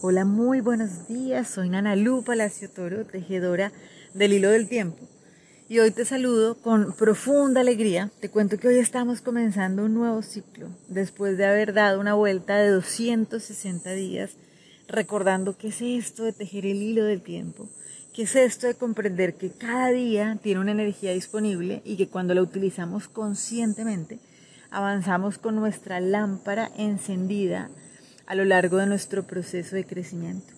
Hola, muy buenos días. Soy Nana Lu Palacio Toro, tejedora del hilo del tiempo. Y hoy te saludo con profunda alegría. Te cuento que hoy estamos comenzando un nuevo ciclo, después de haber dado una vuelta de 260 días, recordando qué es esto de tejer el hilo del tiempo, qué es esto de comprender que cada día tiene una energía disponible y que cuando la utilizamos conscientemente, avanzamos con nuestra lámpara encendida a lo largo de nuestro proceso de crecimiento.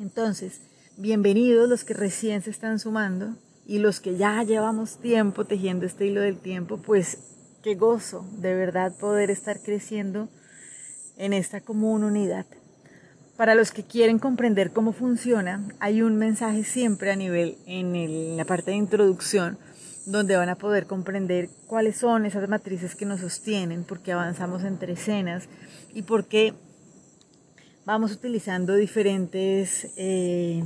Entonces, bienvenidos los que recién se están sumando y los que ya llevamos tiempo tejiendo este hilo del tiempo, pues qué gozo de verdad poder estar creciendo en esta común unidad. Para los que quieren comprender cómo funciona, hay un mensaje siempre a nivel en, la parte de introducción donde van a poder comprender cuáles son esas matrices que nos sostienen, por qué avanzamos entre escenas y por qué vamos utilizando diferentes eh,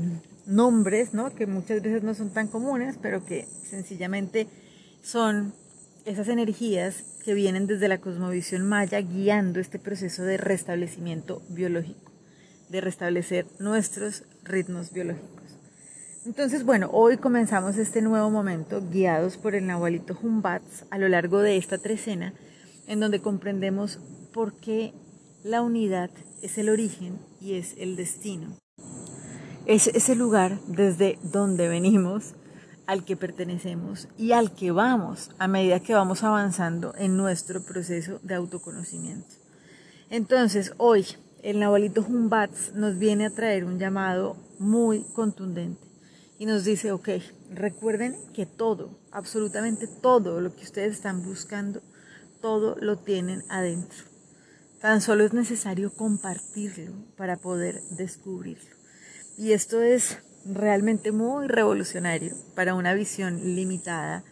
nombres, ¿no? que muchas veces no son tan comunes, pero que sencillamente son esas energías que vienen desde la cosmovisión maya guiando este proceso de restablecimiento biológico, de restablecer nuestros ritmos biológicos. Entonces, bueno, hoy comenzamos este nuevo momento guiados por el Nahualito Humbats a lo largo de esta trecena, en donde comprendemos por qué la unidad es el origen y es el destino. Es ese lugar desde donde venimos, al que pertenecemos y al que vamos a medida que vamos avanzando en nuestro proceso de autoconocimiento. Entonces, hoy el Nahualito Humbats nos viene a traer un llamado muy contundente y nos dice, ok, recuerden que todo, absolutamente todo lo que ustedes están buscando, todo lo tienen adentro. Tan solo es necesario compartirlo para poder descubrirlo. Y esto es realmente muy revolucionario para una visión limitada,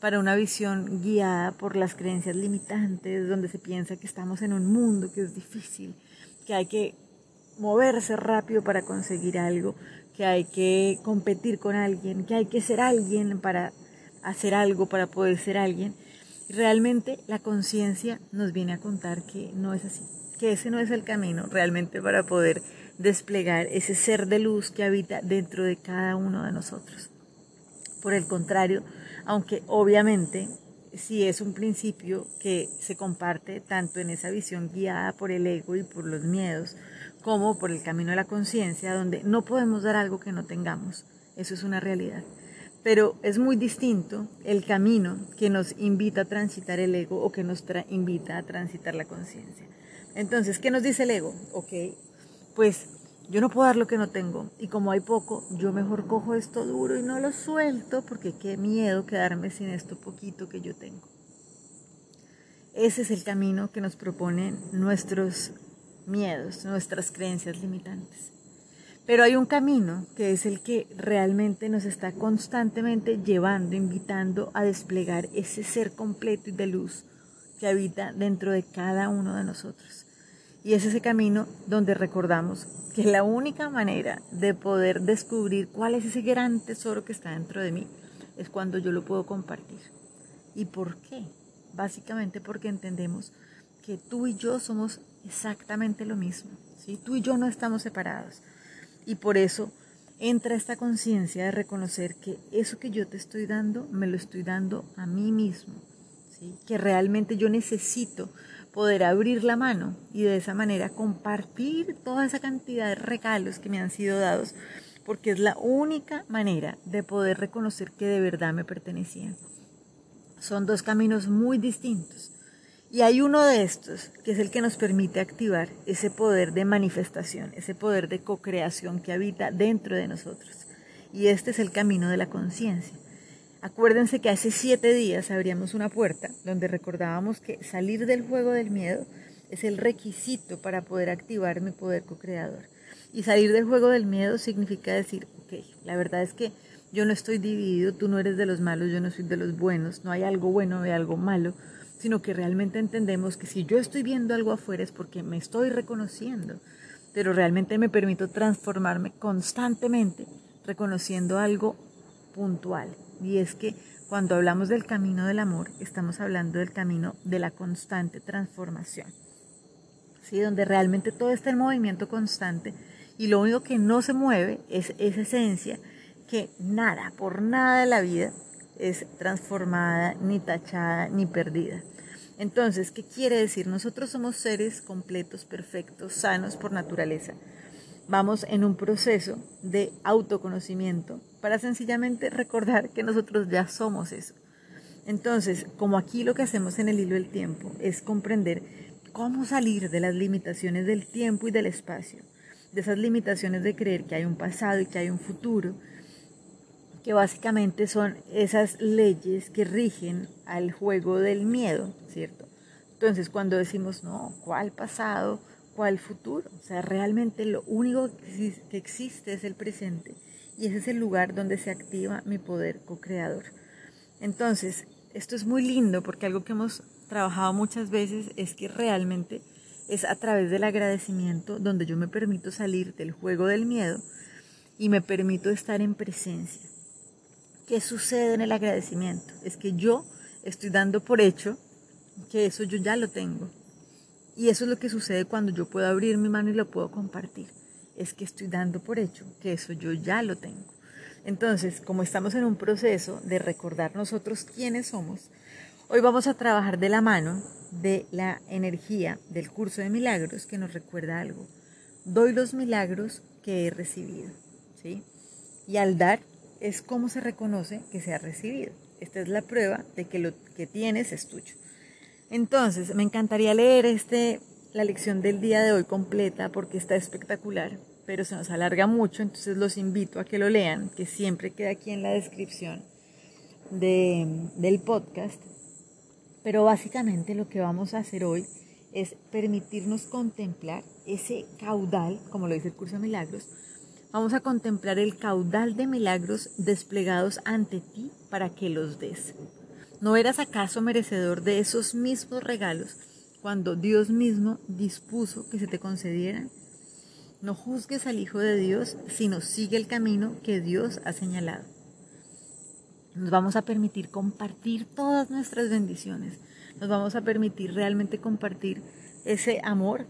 para una visión guiada por las creencias limitantes, donde se piensa que estamos en un mundo que es difícil, que hay que moverse rápido para conseguir algo, que hay que competir con alguien, que hay que ser alguien para hacer algo, para poder ser alguien. Realmente la conciencia nos viene a contar que no es así, que ese no es el camino realmente para poder desplegar ese ser de luz que habita dentro de cada uno de nosotros. Por el contrario, aunque obviamente sí es un principio que se comparte tanto en esa visión guiada por el ego y por los miedos, como por el camino de la conciencia, donde no podemos dar algo que no tengamos. Eso es una realidad. Pero es muy distinto el camino que nos invita a transitar el ego o que nos invita a transitar la conciencia. Entonces, ¿qué nos dice el ego? Ok, pues yo no puedo dar lo que no tengo y como hay poco, yo mejor cojo esto duro y no lo suelto porque qué miedo quedarme sin esto poquito que yo tengo. Ese es el camino que nos proponen nuestros miedos, nuestras creencias limitantes. Pero hay un camino que es el que realmente nos está constantemente llevando, invitando a desplegar ese ser completo y de luz que habita dentro de cada uno de nosotros. Y es ese camino donde recordamos que la única manera de poder descubrir cuál es ese gran tesoro que está dentro de mí es cuando yo lo puedo compartir. ¿Y por qué? Básicamente porque entendemos que tú y yo somos exactamente lo mismo. ¿sí? Tú y yo no estamos separados. Y por eso entra esta conciencia de reconocer que eso que yo te estoy dando, me lo estoy dando a mí mismo. ¿sí? Que realmente yo necesito poder abrir la mano y de esa manera compartir toda esa cantidad de regalos que me han sido dados, porque es la única manera de poder reconocer que de verdad me pertenecían. Son dos caminos muy distintos y hay uno de estos que es el que nos permite activar ese poder de manifestación, ese poder de co-creación que habita dentro de nosotros. Y este es el camino de la conciencia. Acuérdense que hace siete días abríamos una puerta donde recordábamos que salir del juego del miedo es el requisito para poder activar mi poder co-creador. Y salir del juego del miedo significa decir, ok, la verdad es que yo no estoy dividido, tú no eres de los malos, yo no soy de los buenos, no hay algo bueno, hay algo malo sino que realmente entendemos que si yo estoy viendo algo afuera es porque me estoy reconociendo, pero realmente me permito transformarme constantemente reconociendo algo puntual. Y es que cuando hablamos del camino del amor, estamos hablando del camino de la constante transformación. ¿Sí? Donde realmente todo está en movimiento constante Y lo único que no se mueve es esa esencia que nada, por nada de la vida es transformada, ni tachada, ni perdida. Entonces, ¿qué quiere decir? Nosotros somos seres completos, perfectos, sanos por naturaleza. Vamos en un proceso de autoconocimiento para sencillamente recordar que nosotros ya somos eso. Entonces, como aquí lo que hacemos en el hilo del tiempo es comprender cómo salir de las limitaciones del tiempo y del espacio, de esas limitaciones de creer que hay un pasado y que hay un futuro, que básicamente son esas leyes que rigen al juego del miedo, ¿cierto? Entonces, cuando decimos, no, ¿cuál pasado? ¿Cuál futuro? O sea, realmente lo único que existe es el presente y ese es el lugar donde se activa mi poder co-creador. Entonces, esto es muy lindo porque algo que hemos trabajado muchas veces es que realmente es a través del agradecimiento donde yo me permito salir del juego del miedo y me permito estar en presencia. ¿Qué sucede en el agradecimiento? Es que yo estoy dando por hecho que eso yo ya lo tengo. Y eso es lo que sucede cuando yo puedo abrir mi mano y lo puedo compartir. Es que estoy dando por hecho que eso yo ya lo tengo. Entonces, como estamos en un proceso de recordar nosotros quiénes somos, hoy vamos a trabajar de la mano de la energía del curso de milagros que nos recuerda algo. Doy los milagros que he recibido, ¿sí? Y al dar es como se reconoce que se ha recibido. Esta es la prueba de que lo que tienes es tuyo. Entonces, me encantaría leer este, la lección del día de hoy completa porque está espectacular, pero se nos alarga mucho, entonces los invito a que lo lean, que siempre queda aquí en la descripción de, del podcast. Pero básicamente lo que vamos a hacer hoy es permitirnos contemplar ese caudal, como lo dice el curso de milagros, Vamos a contemplar el caudal de milagros desplegados ante ti para que los des. ¿No eras acaso merecedor de esos mismos regalos cuando Dios mismo dispuso que se te concedieran? No juzgues al Hijo de Dios, sino sigue el camino que Dios ha señalado. Nos vamos a permitir compartir todas nuestras bendiciones. Nos vamos a permitir realmente compartir ese amor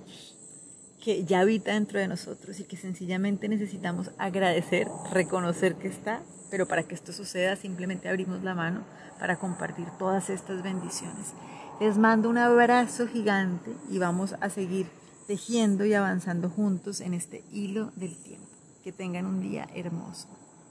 que ya habita dentro de nosotros y que sencillamente necesitamos agradecer, reconocer que está, pero para que esto suceda simplemente abrimos la mano para compartir todas estas bendiciones. Les mando un abrazo gigante y vamos a seguir tejiendo y avanzando juntos en este hilo del tiempo. Que tengan un día hermoso.